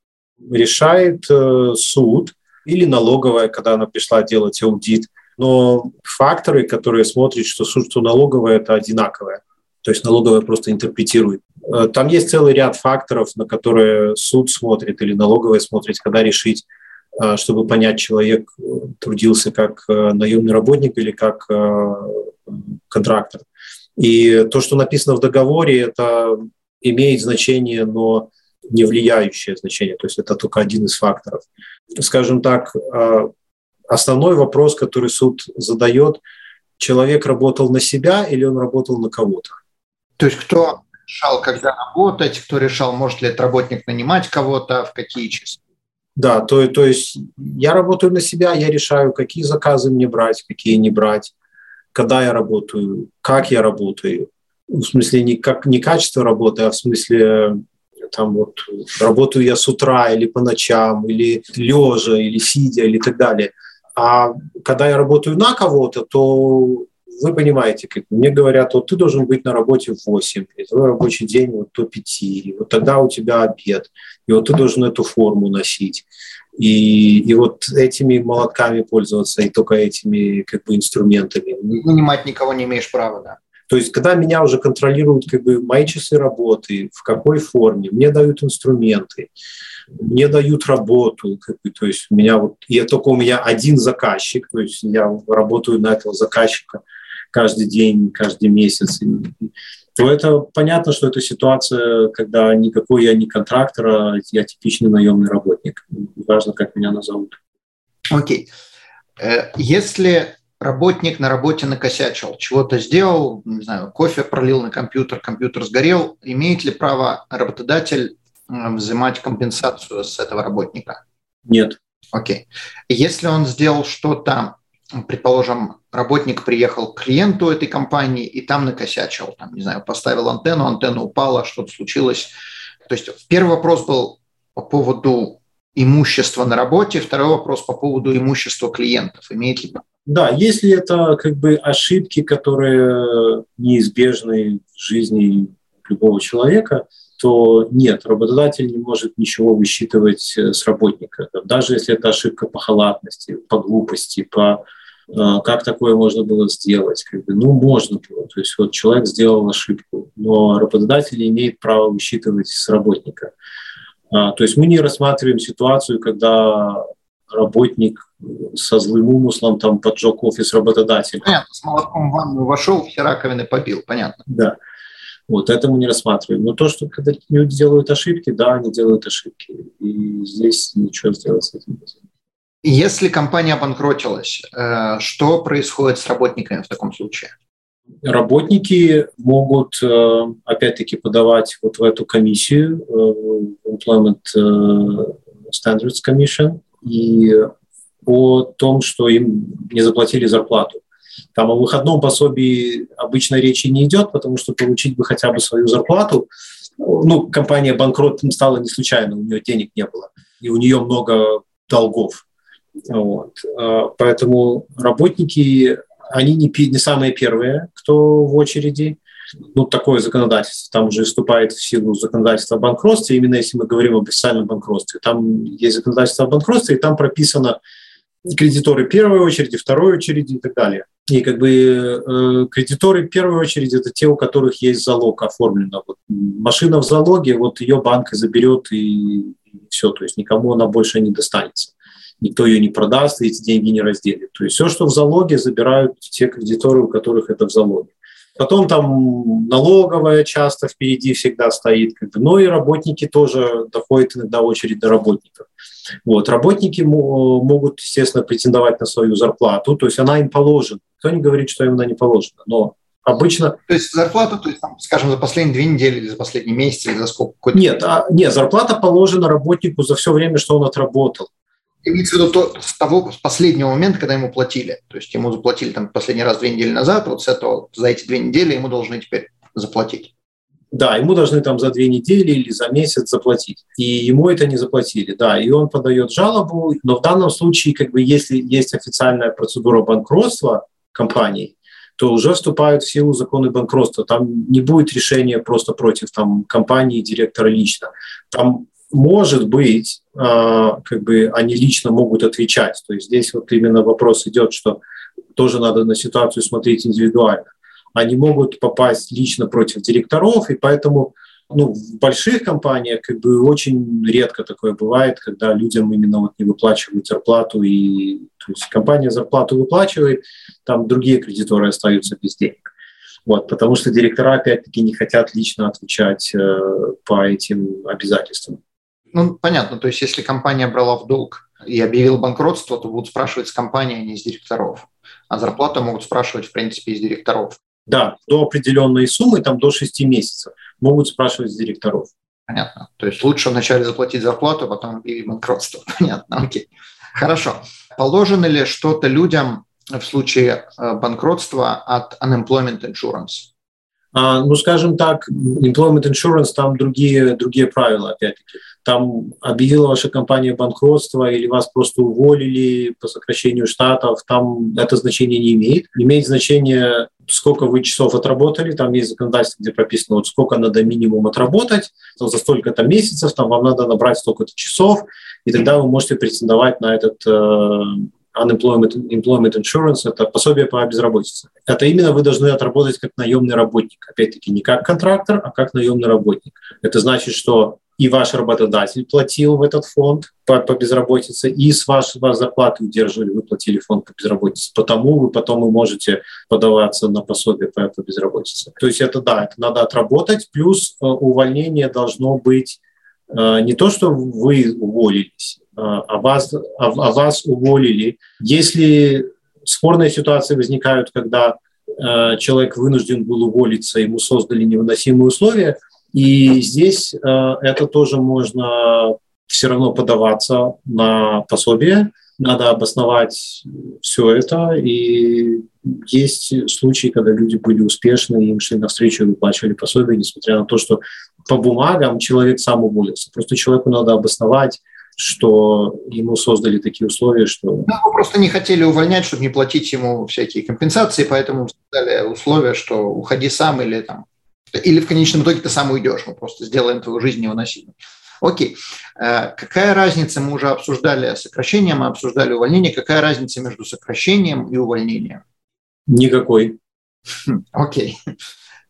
Решает э, суд или налоговая, когда она пришла делать аудит. Но факторы, которые смотрят, что суд, что налоговая, это одинаковое. То есть налоговая просто интерпретирует. Э, там есть целый ряд факторов, на которые суд смотрит или налоговая смотрит, когда решить, э, чтобы понять, человек э, трудился как наемный работник или как контрактор. И то, что написано в договоре, это имеет значение, но не влияющее значение. То есть это только один из факторов. Скажем так, основной вопрос, который суд задает, человек работал на себя или он работал на кого-то? То есть кто решал, когда работать, кто решал, может ли этот работник нанимать кого-то, в какие часы? Да, то, то есть я работаю на себя, я решаю, какие заказы мне брать, какие не брать, когда я работаю, как я работаю. В смысле не, как, не качество работы, а в смысле там вот работаю я с утра или по ночам, или лежа, или сидя, или так далее. А когда я работаю на кого-то, то вы понимаете, как мне говорят, вот ты должен быть на работе в 8, и твой рабочий день вот до 5, и вот тогда у тебя обед, и вот ты должен эту форму носить. И, и вот этими молотками пользоваться, и только этими как бы инструментами. Нанимать никого не имеешь права, да. То есть, когда меня уже контролируют как бы мои часы работы, в какой форме, мне дают инструменты, мне дают работу, как бы, то есть у меня вот, я только у меня один заказчик, то есть я работаю на этого заказчика каждый день, каждый месяц, то это понятно, что это ситуация, когда никакой я не контрактор, а я типичный наемный работник. Важно, как меня назовут. Окей. Okay. Э, если работник на работе накосячил, чего-то сделал, не знаю, кофе пролил на компьютер, компьютер сгорел, имеет ли право работодатель взимать компенсацию с этого работника? Нет. Окей. Если он сделал что-то предположим, работник приехал к клиенту этой компании и там накосячил, там, не знаю, поставил антенну, антенна упала, что-то случилось. То есть первый вопрос был по поводу имущества на работе, второй вопрос по поводу имущества клиентов. Имеет ли да, если это как бы ошибки, которые неизбежны в жизни любого человека, то нет, работодатель не может ничего высчитывать э, с работника. Даже если это ошибка по халатности, по глупости, по как такое можно было сделать? Как бы, ну, можно было. То есть вот человек сделал ошибку, но работодатель имеет права высчитывать с работника. А, то есть мы не рассматриваем ситуацию, когда работник со злым умыслом там поджег офис работодателя. Понятно, с молотком в ванну вошел, все раковины побил, понятно. Да. Вот это мы не рассматриваем. Но то, что когда люди делают ошибки, да, они делают ошибки. И здесь ничего сделать с этим нельзя. Если компания обанкротилась, э, что происходит с работниками в таком случае? Работники могут, э, опять-таки, подавать вот в эту комиссию, Employment Standards Commission, и о том, что им не заплатили зарплату. Там о выходном пособии обычно речи не идет, потому что получить бы хотя бы свою зарплату. Ну, компания банкротом стала не случайно, у нее денег не было, и у нее много долгов. Вот. А, поэтому работники, они не, не самые первые, кто в очереди. Ну, такое законодательство. Там уже вступает в силу законодательство о банкротстве, именно если мы говорим об официальном банкротстве. Там есть законодательство о банкротстве, и там прописано кредиторы первой очереди, второй очереди и так далее. И как бы э, кредиторы первой очереди это те, у которых есть залог оформлено. Вот машина в залоге, вот ее банк заберет и, и все, то есть никому она больше не достанется. Никто ее не продаст, и эти деньги не разделит. То есть все, что в залоге, забирают те кредиторы, у которых это в залоге. Потом там налоговая часто впереди всегда стоит, как бы, но и работники тоже доходит иногда очередь до работников. Вот. Работники могут, естественно, претендовать на свою зарплату, то есть она им положена. Кто не говорит, что им она не положена, но обычно... То есть зарплата, то есть, там, скажем, за последние две недели или за последний месяц или за сколько? Нет, а, нет, зарплата положена работнику за все время, что он отработал. Имеется в виду то, с того с последнего момента, когда ему платили. То есть ему заплатили там последний раз две недели назад, вот с этого за эти две недели ему должны теперь заплатить. Да, ему должны там за две недели или за месяц заплатить. И ему это не заплатили, да. И он подает жалобу, но в данном случае, как бы, если есть официальная процедура банкротства компании, то уже вступают в силу законы банкротства. Там не будет решения просто против там, компании, директора лично. Там может быть, а, как бы они лично могут отвечать. То есть здесь вот именно вопрос идет, что тоже надо на ситуацию смотреть индивидуально они могут попасть лично против директоров, и поэтому ну, в больших компаниях как бы очень редко такое бывает, когда людям именно вот не выплачивают зарплату, и то есть компания зарплату выплачивает, там другие кредиторы остаются без денег. Вот, потому что директора, опять-таки, не хотят лично отвечать э, по этим обязательствам. Ну, понятно. То есть, если компания брала в долг и объявила банкротство, то будут спрашивать с компании, а не с директоров. А зарплату могут спрашивать, в принципе, из директоров. Да, до определенной суммы, там до 6 месяцев, могут спрашивать с директоров. Понятно. То есть лучше вначале заплатить зарплату, а потом объявить банкротство. Понятно, окей. Хорошо. Положено ли что-то людям в случае э, банкротства от unemployment insurance? А, ну, скажем так, employment insurance, там другие, другие правила, опять-таки там объявила ваша компания банкротство или вас просто уволили по сокращению штатов, там это значение не имеет. Имеет значение, сколько вы часов отработали, там есть законодательство, где прописано, вот сколько надо минимум отработать, то за столько-то месяцев, там вам надо набрать столько-то часов, и тогда вы можете претендовать на этот э, unemployment employment insurance, это пособие по безработице. Это именно вы должны отработать как наемный работник. Опять-таки, не как контрактор, а как наемный работник. Это значит, что и ваш работодатель платил в этот фонд по, по безработице, и с вашей вас зарплаты удерживали, вы платили фонд по безработице. Потому вы потом вы можете подаваться на пособие по, по безработице. То есть это да, это надо отработать, плюс э, увольнение должно быть э, не то, что вы уволились, а вас, а, а вас уволили. Если спорные ситуации возникают, когда э, человек вынужден был уволиться, ему создали невыносимые условия – и здесь э, это тоже можно все равно подаваться на пособие, надо обосновать все это. И есть случаи, когда люди были успешны, им шли навстречу и выплачивали пособие, несмотря на то, что по бумагам человек сам уволился. Просто человеку надо обосновать, что ему создали такие условия, что... Ну, мы просто не хотели увольнять, чтобы не платить ему всякие компенсации, поэтому создали условия, что уходи сам или там или в конечном итоге ты сам уйдешь, мы просто сделаем твою жизнь невыносимой. Окей. Э, какая разница, мы уже обсуждали сокращение, мы обсуждали увольнение, какая разница между сокращением и увольнением? Никакой. Хм, окей.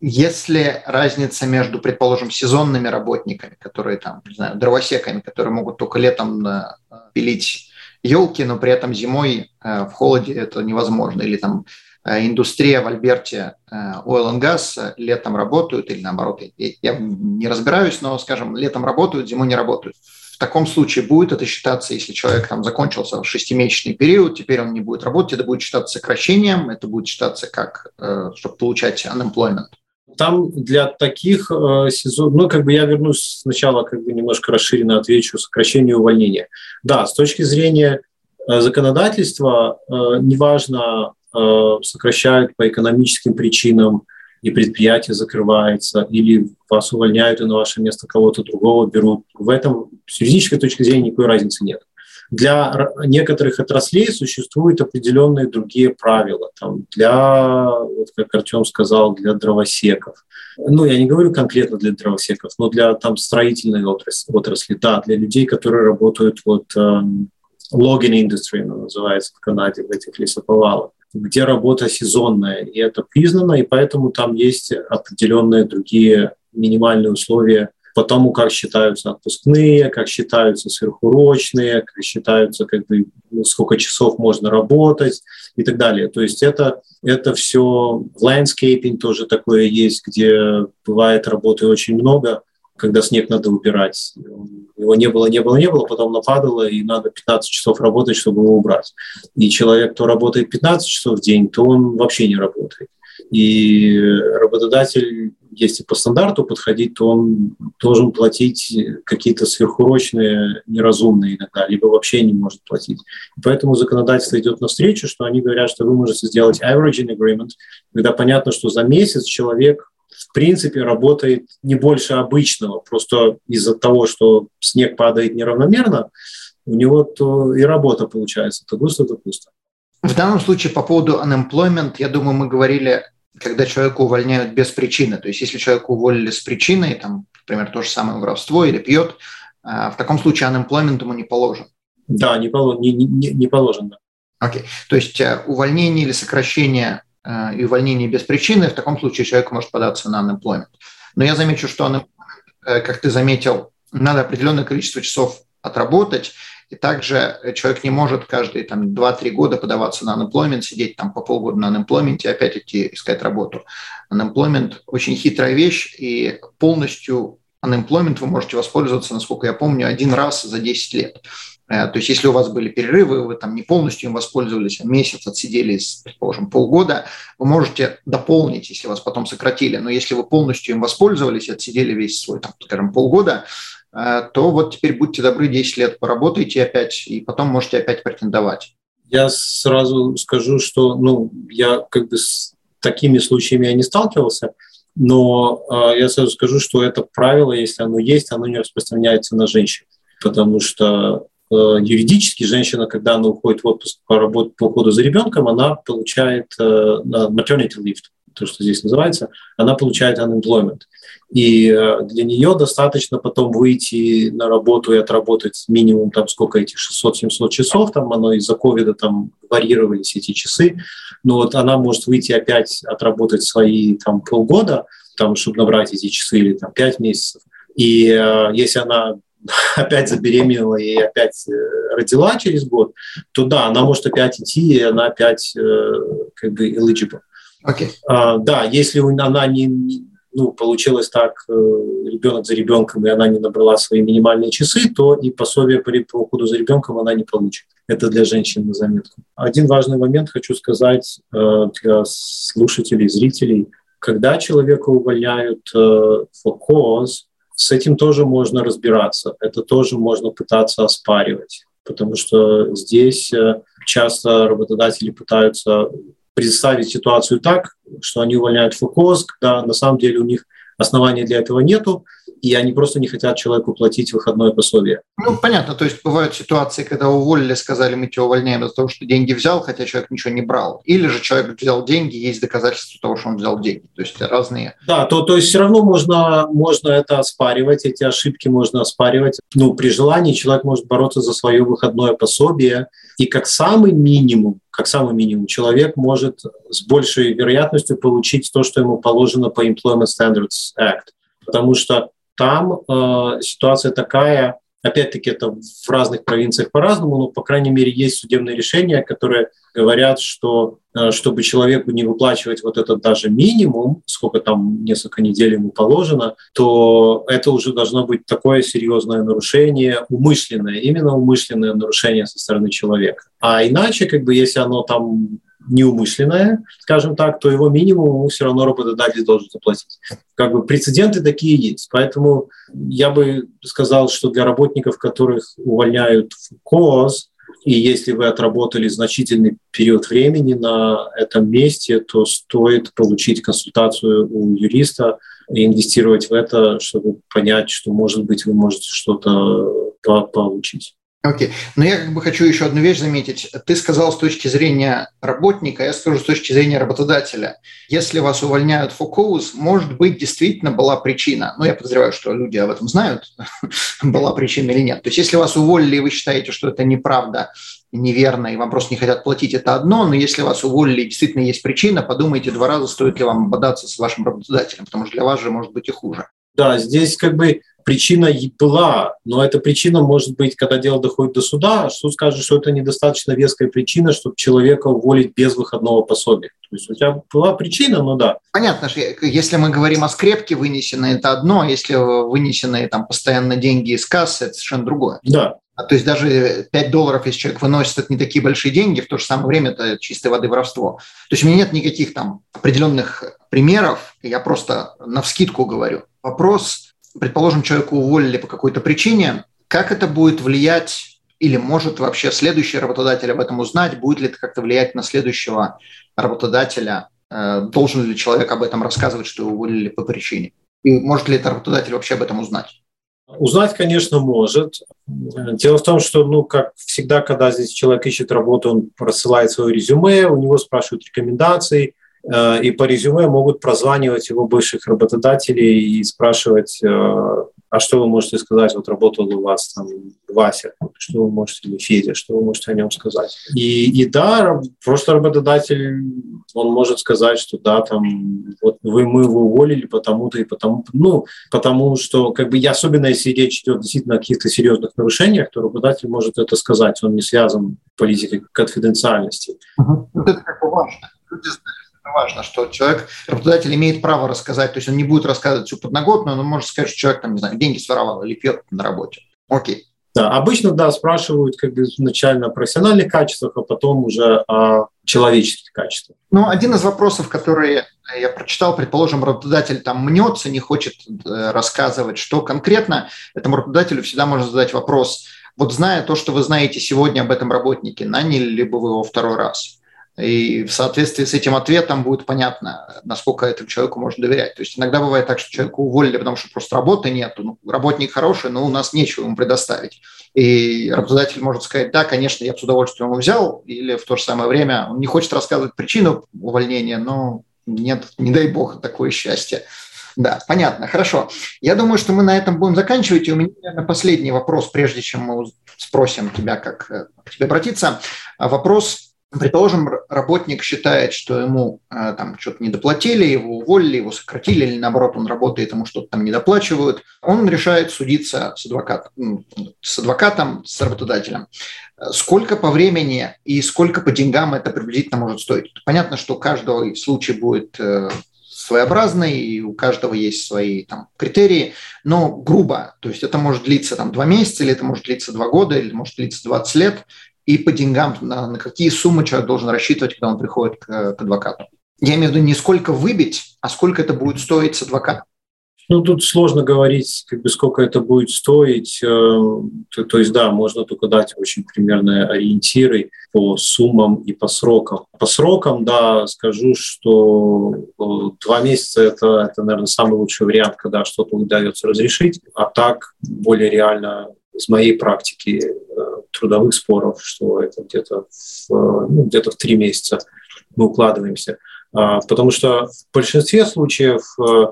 Если разница между, предположим, сезонными работниками, которые там, не знаю, дровосеками, которые могут только летом э, пилить елки, но при этом зимой э, в холоде это невозможно, или там Э, индустрия в Альберте э, oil and gas летом работают или наоборот, я не разбираюсь, но, скажем, летом работают, зимой не работают. В таком случае будет это считаться, если человек там закончился шестимесячный период, теперь он не будет работать, это будет считаться сокращением, это будет считаться как, чтобы получать unemployment. Там для таких э, сезонов, ну, как бы я вернусь сначала, как бы немножко расширенно отвечу, сокращение увольнения. Да, с точки зрения э, законодательства, э, неважно, э, сокращают по экономическим причинам, и предприятие закрывается, или вас увольняют и на ваше место кого-то другого берут. В этом с юридической точки зрения никакой разницы нет. Для некоторых отраслей существуют определенные другие правила. Там для, вот как Артем сказал, для дровосеков. Ну, я не говорю конкретно для дровосеков, но для там, строительной отрасли, отрасли. Да, для людей, которые работают вот um, logging industry, называется в Канаде, в этих лесоповалах где работа сезонная, и это признано, и поэтому там есть определенные другие минимальные условия по тому, как считаются отпускные, как считаются сверхурочные, как считаются, как бы, ну, сколько часов можно работать и так далее. То есть это, это все landscaping тоже такое есть, где бывает работы очень много, когда снег надо убирать. Его не было, не было, не было, потом нападало, и надо 15 часов работать, чтобы его убрать. И человек, кто работает 15 часов в день, то он вообще не работает. И работодатель, если по стандарту подходить, то он должен платить какие-то сверхурочные, неразумные иногда, либо вообще не может платить. поэтому законодательство идет навстречу, что они говорят, что вы можете сделать averaging agreement, когда понятно, что за месяц человек в принципе работает не больше обычного. Просто из-за того, что снег падает неравномерно, у него то и работа получается то густо, то пусто. В данном случае по поводу unemployment, я думаю, мы говорили, когда человека увольняют без причины. То есть если человека уволили с причиной, там, например, то же самое воровство или пьет, а, в таком случае unemployment ему не положен. Да, не, положен, не, не, не положен, да. Окей. Okay. То есть э, увольнение или сокращение Э, и увольнение без причины, в таком случае человек может податься на unemployment. Но я замечу, что unemployment, э, как ты заметил, надо определенное количество часов отработать, и также человек не может каждые там, 2-3 года подаваться на unemployment, сидеть там по полгода на unemployment и опять идти искать работу. Unemployment – очень хитрая вещь, и полностью unemployment вы можете воспользоваться, насколько я помню, один раз за 10 лет. Э, то есть если у вас были перерывы, вы там не полностью им воспользовались, а месяц отсидели, предположим, полгода, вы можете дополнить, если вас потом сократили. Но если вы полностью им воспользовались отсидели весь свой, там, скажем, полгода, э, то вот теперь будьте добры, 10 лет поработайте опять, и потом можете опять претендовать. Я сразу скажу, что ну, я как бы с такими случаями я не сталкивался, но э, я сразу скажу, что это правило, если оно есть, оно не распространяется на женщин, потому что Э, юридически женщина, когда она уходит в отпуск по, работе, по уходу за ребенком, она получает э, maternity leave, то, что здесь называется, она получает unemployment. И э, для нее достаточно потом выйти на работу и отработать минимум там сколько этих 600-700 часов, там оно из-за ковида там варьировались эти часы, но вот она может выйти опять отработать свои там полгода, там, чтобы набрать эти часы или там 5 месяцев. И э, если она опять забеременела и опять э, родила через год, то да, она может опять идти, и она опять как бы eligible. Okay. А, да, если она не, ну, получилось так, э, ребенок за ребенком, и она не набрала свои минимальные часы, то и пособие по, уходу за ребенком она не получит. Это для женщин на заметку. Один важный момент хочу сказать для слушателей, зрителей. Когда человека увольняют for cause, с этим тоже можно разбираться, это тоже можно пытаться оспаривать, потому что здесь э, часто работодатели пытаются представить ситуацию так, что они увольняют фокус, когда на самом деле у них оснований для этого нету, и они просто не хотят человеку платить выходное пособие. Ну, понятно, то есть бывают ситуации, когда уволили, сказали, мы тебя увольняем из-за того, что деньги взял, хотя человек ничего не брал. Или же человек взял деньги, есть доказательства того, что он взял деньги. То есть разные. Да, то, то есть все равно можно, можно это оспаривать, эти ошибки можно оспаривать. Ну, при желании человек может бороться за свое выходное пособие. И как самый минимум, как самый минимум, человек может с большей вероятностью получить то, что ему положено по Employment Standards Act. Потому что там э, ситуация такая, Опять-таки, это в разных провинциях по-разному, но, по крайней мере, есть судебные решения, которые говорят, что э, чтобы человеку не выплачивать вот этот даже минимум, сколько там несколько недель ему положено, то это уже должно быть такое серьезное нарушение, умышленное, именно умышленное нарушение со стороны человека. А иначе, как бы, если оно там неумышленное, скажем так, то его минимум ему все равно работодатель должен заплатить. Как бы прецеденты такие есть. Поэтому я бы сказал, что для работников, которых увольняют в КОЗ, и если вы отработали значительный период времени на этом месте, то стоит получить консультацию у юриста и инвестировать в это, чтобы понять, что, может быть, вы можете что-то получить. Окей. Okay. Но я как бы хочу еще одну вещь заметить. Ты сказал с точки зрения работника, я скажу с точки зрения работодателя. Если вас увольняют фокус, может быть, действительно была причина. Ну, я подозреваю, что люди об этом знают, была причина или нет. То есть, если вас уволили, и вы считаете, что это неправда, неверно, и вам просто не хотят платить, это одно, но если вас уволили, действительно есть причина, подумайте два раза, стоит ли вам бодаться с вашим работодателем, потому что для вас же может быть и хуже. Да, здесь как бы причина была, но эта причина может быть, когда дело доходит до суда, суд скажет, что это недостаточно веская причина, чтобы человека уволить без выходного пособия. То есть у тебя была причина, но да. Понятно, что если мы говорим о скрепке вынесенной, это одно, а если вынесенные там постоянно деньги из кассы, это совершенно другое. Да, а, то есть даже 5 долларов, если человек выносит, это не такие большие деньги, в то же самое время это чистой воды воровство. То есть у меня нет никаких там определенных примеров, я просто на вскидку говорю. Вопрос, предположим, человека уволили по какой-то причине, как это будет влиять или может вообще следующий работодатель об этом узнать, будет ли это как-то влиять на следующего работодателя, э, должен ли человек об этом рассказывать, что его уволили по причине, и может ли этот работодатель вообще об этом узнать. Узнать, конечно, может. Дело в том, что, ну, как всегда, когда здесь человек ищет работу, он просылает свое резюме, у него спрашивают рекомендации, э, и по резюме могут прозванивать его бывших работодателей и спрашивать, э, а что вы можете сказать, вот работал у вас там Вася, что вы можете, или Федя, что вы можете о нем сказать. И, и да, просто работодатель, он может сказать, что да, там, вот вы, мы его уволили потому-то и потому, ну, потому что, как бы, особенно если речь идет действительно о каких-то серьезных нарушениях, то работодатель может это сказать, он не связан политикой конфиденциальности. Вот это как бы важно. Люди знают важно, что человек, работодатель имеет право рассказать, то есть он не будет рассказывать всю подноготную, но он может сказать, что человек, там, не знаю, деньги своровал или пьет на работе. Окей. Да, обычно, да, спрашивают как бы изначально о профессиональных качествах, а потом уже о человеческих качествах. Ну, один из вопросов, которые я прочитал, предположим, работодатель там мнется, не хочет э, рассказывать, что конкретно, этому работодателю всегда можно задать вопрос, вот зная то, что вы знаете сегодня об этом работнике, наняли ли бы вы его второй раз? И в соответствии с этим ответом будет понятно, насколько этому человеку можно доверять. То есть иногда бывает так, что человеку уволили, потому что просто работы нет. Ну, работник хороший, но у нас нечего ему предоставить. И работодатель может сказать, да, конечно, я бы с удовольствием его взял, или в то же самое время он не хочет рассказывать причину увольнения, но нет, не дай бог, такое счастье. Да, понятно, хорошо. Я думаю, что мы на этом будем заканчивать. И у меня, наверное, последний вопрос, прежде чем мы спросим тебя, как к тебе обратиться. Вопрос Предположим, работник считает, что ему э, там что-то недоплатили, его уволили, его сократили, или наоборот, он работает, ему что-то там недоплачивают. Он решает судиться с адвокатом, с, адвокатом, с работодателем. Сколько по времени и сколько по деньгам это приблизительно может стоить? Понятно, что каждый случай будет э, своеобразный, и у каждого есть свои там, критерии, но грубо, то есть это может длиться там, два месяца, или это может длиться два года, или может длиться 20 лет, и по деньгам, на, на какие суммы человек должен рассчитывать, когда он приходит к, к адвокату. Я имею в виду не сколько выбить, а сколько это будет стоить с адвокатом. Ну, тут сложно говорить, как бы, сколько это будет стоить. Э, то, то есть, да, можно только дать очень примерные ориентиры по суммам и по срокам. По срокам, да, скажу, что э, два месяца это, это, наверное, самый лучший вариант, когда что-то удается разрешить. А так более реально из моей практики э, трудовых споров, что это где-то в, ну, где-то в три месяца мы укладываемся. А, потому что в большинстве случаев э,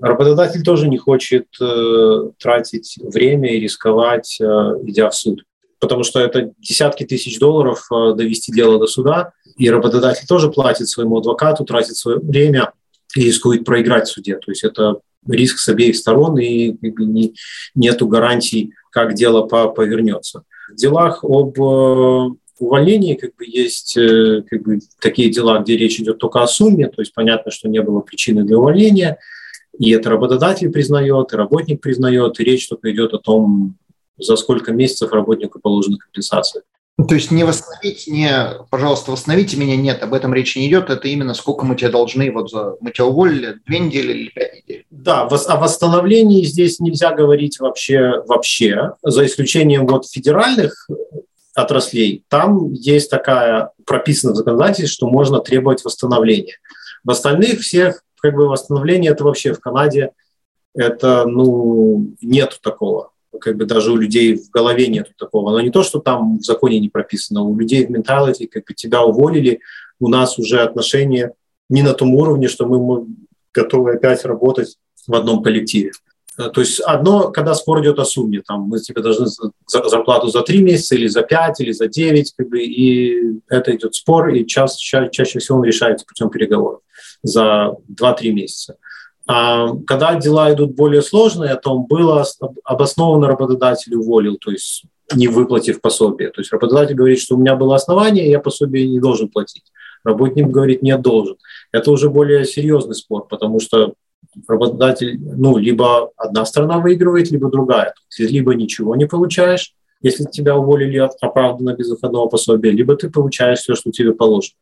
работодатель тоже не хочет э, тратить время и рисковать, идя в суд. Потому что это десятки тысяч долларов довести дело до суда, и работодатель тоже платит своему адвокату, тратит свое время, рискует проиграть в суде. То есть это риск с обеих сторон, и нету гарантий, как дело по, повернется. Делах об э, увольнении как бы есть э, как бы, такие дела, где речь идет только о сумме, то есть понятно, что не было причины для увольнения, и это работодатель признает, и работник признает, и речь только идет о том, за сколько месяцев работнику положена компенсация. Ну, то есть не восстановить, не, пожалуйста, восстановите меня, нет, об этом речи не идет, это именно сколько мы тебе должны, вот за, мы тебя уволили, две недели или пять недель. Да, о восстановлении здесь нельзя говорить вообще, вообще, за исключением вот федеральных отраслей, там есть такая прописана в законодательстве, что можно требовать восстановления. В остальных всех как бы восстановление это вообще в Канаде это ну нету такого как бы даже у людей в голове нету такого. Но не то, что там в законе не прописано, у людей в менталити, как бы тебя уволили, у нас уже отношения не на том уровне, что мы готовы опять работать в одном коллективе. Э, то есть одно, когда спор идет о сумме, там мы тебе должны зарплату за три месяца или за пять или за девять, как бы, и это идет спор, и час, ча, чаще всего он решается путем переговоров за 2-3 месяца. А когда дела идут более сложные, о том было обоснованно работодатель уволил, то есть не выплатив пособие. То есть работодатель говорит, что у меня было основание, я пособие не должен платить. Работник говорит, нет, должен. Это уже более серьезный спор, потому что работодатель, ну, либо одна сторона выигрывает, либо другая. Ты либо ничего не получаешь, если тебя уволили оправданно без выходного пособия, либо ты получаешь все, что тебе положено.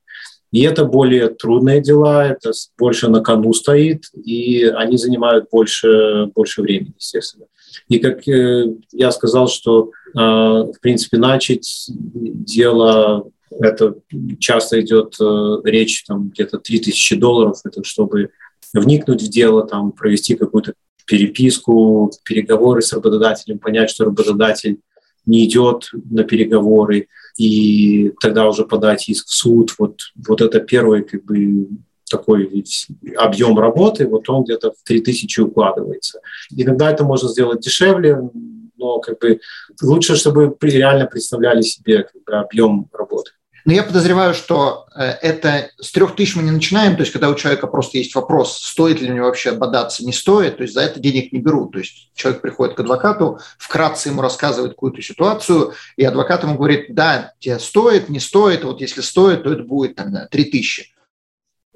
И это более трудные дела, это больше на кону стоит, и они занимают больше, больше времени, естественно. И как э, я сказал, что, э, в принципе, начать дело, это часто идет э, речь там где-то 3000 долларов, это чтобы вникнуть в дело, там, провести какую-то переписку, переговоры с работодателем, понять, что работодатель не идет на переговоры, и тогда уже подать иск в суд. Вот, вот это первый как бы, такой ведь объем работы, вот он где-то в 3000 укладывается. Иногда это можно сделать дешевле, но как бы лучше, чтобы реально представляли себе как бы, объем работы. Но я подозреваю, что э, это с трех тысяч мы не начинаем, то есть когда у человека просто есть вопрос, стоит ли у него вообще бодаться, не стоит, то есть за это денег не берут. То есть человек приходит к адвокату, вкратце ему рассказывает какую-то ситуацию, и адвокат ему говорит, да, тебе стоит, не стоит, вот если стоит, то это будет там, три тысячи.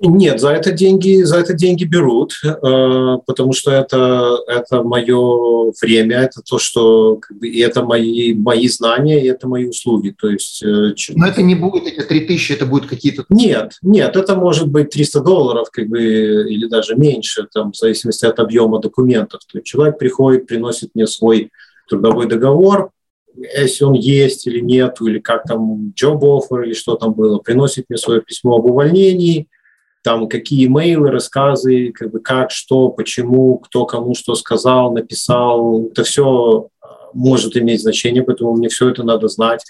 Нет, за это деньги, за это деньги берут, э, потому что это, это мое время, это то, что как бы, и это мои, мои знания, и это мои услуги. То есть, э, Но это не будет эти 3000, это будет какие-то... Нет, нет, это может быть 300 долларов как бы, или даже меньше, там, в зависимости от объема документов. То есть человек приходит, приносит мне свой трудовой договор, если он есть или нет, или как там job offer или что там было, приносит мне свое письмо об увольнении – там какие имейлы, рассказы, как бы как, что, почему, кто кому что сказал, написал. Это все а, может иметь значение, поэтому мне все это надо знать.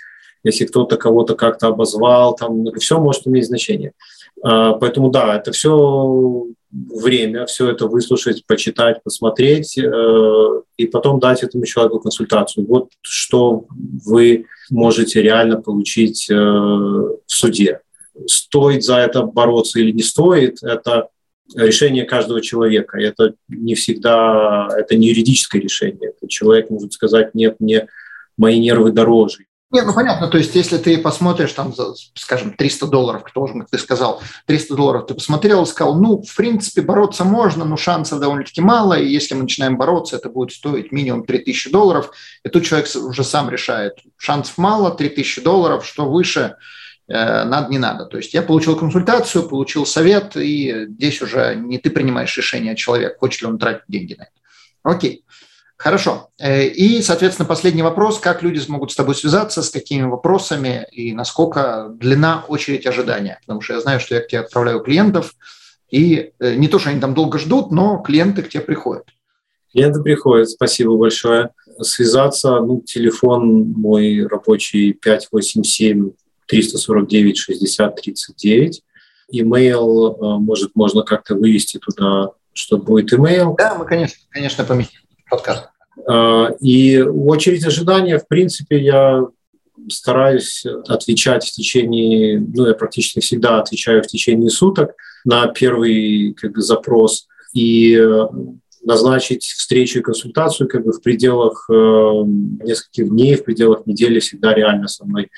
Если кто-то кого-то как-то обозвал, там все может иметь значение. А, поэтому да, это все время, все это выслушать, почитать, посмотреть э, и потом дать этому человеку консультацию. Вот что вы можете реально получить э, в суде стоит за это бороться или не стоит, это решение каждого человека. Это не всегда, это не юридическое решение. Это человек может сказать, нет, мне мои нервы дороже. Нет, ну понятно, то есть если ты посмотришь там, за, скажем, 300 долларов, к тому ты сказал, 300 долларов ты посмотрел и сказал, ну, в принципе, бороться можно, но шансов довольно-таки мало, и если мы начинаем бороться, это будет стоить минимум 3000 долларов, и тут человек уже сам решает, шансов мало, 3000 долларов, что выше – надо, не надо. То есть я получил консультацию, получил совет, и здесь уже не ты принимаешь решение, а человек, хочет ли он тратить деньги на это. Окей. Хорошо. Э, и, соответственно, последний вопрос. Как люди смогут с тобой связаться, с какими вопросами и насколько длина очередь ожидания? Потому что я знаю, что я к тебе отправляю клиентов, и э, не то, что они там долго ждут, но клиенты к тебе приходят. Клиенты приходят, спасибо большое. Связаться, ну, телефон мой рабочий 587 349 60 39. Имейл, может, можно как-то вывести туда, что будет имейл. Да, мы, конечно, конечно, поместим подкаст. Э, и очередь ожидания, в принципе, я стараюсь отвечать в течение, ну, я практически всегда отвечаю в течение суток на первый как бы, запрос и э, назначить встречу и консультацию как бы в пределах э, нескольких дней, в пределах недели всегда реально со мной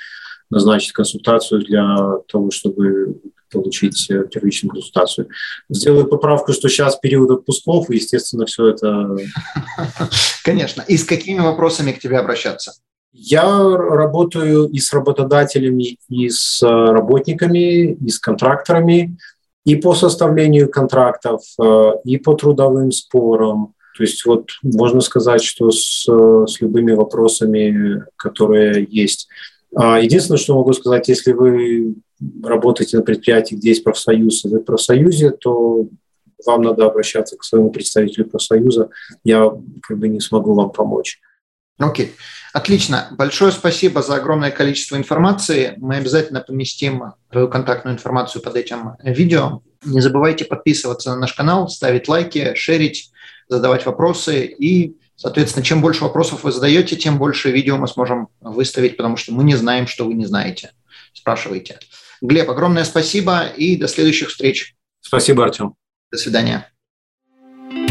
назначить консультацию для того, чтобы получить э, первичную консультацию. Сделаю поправку, что сейчас период отпусков, и, естественно, все это... Конечно. И с какими вопросами к тебе обращаться? Я работаю и с работодателями, и с э, работниками, и с контракторами, и по составлению контрактов, э, и по трудовым спорам. То есть вот можно сказать, что с, с любыми вопросами, которые есть. А единственное, что могу сказать, если вы работаете на предприятии, где есть профсоюз, и вы в профсоюзе, то вам надо обращаться к своему представителю профсоюза. Я как бы не смогу вам помочь. Окей, okay. отлично. Большое спасибо за огромное количество информации. Мы обязательно поместим твою контактную информацию под этим видео. Не забывайте подписываться на наш канал, ставить лайки, шерить, задавать вопросы. И, соответственно, чем больше вопросов вы задаете, тем больше видео мы сможем выставить, потому что мы не знаем, что вы не знаете. Спрашивайте. Глеб, огромное спасибо и до следующих встреч. Спасибо, Артем. До свидания.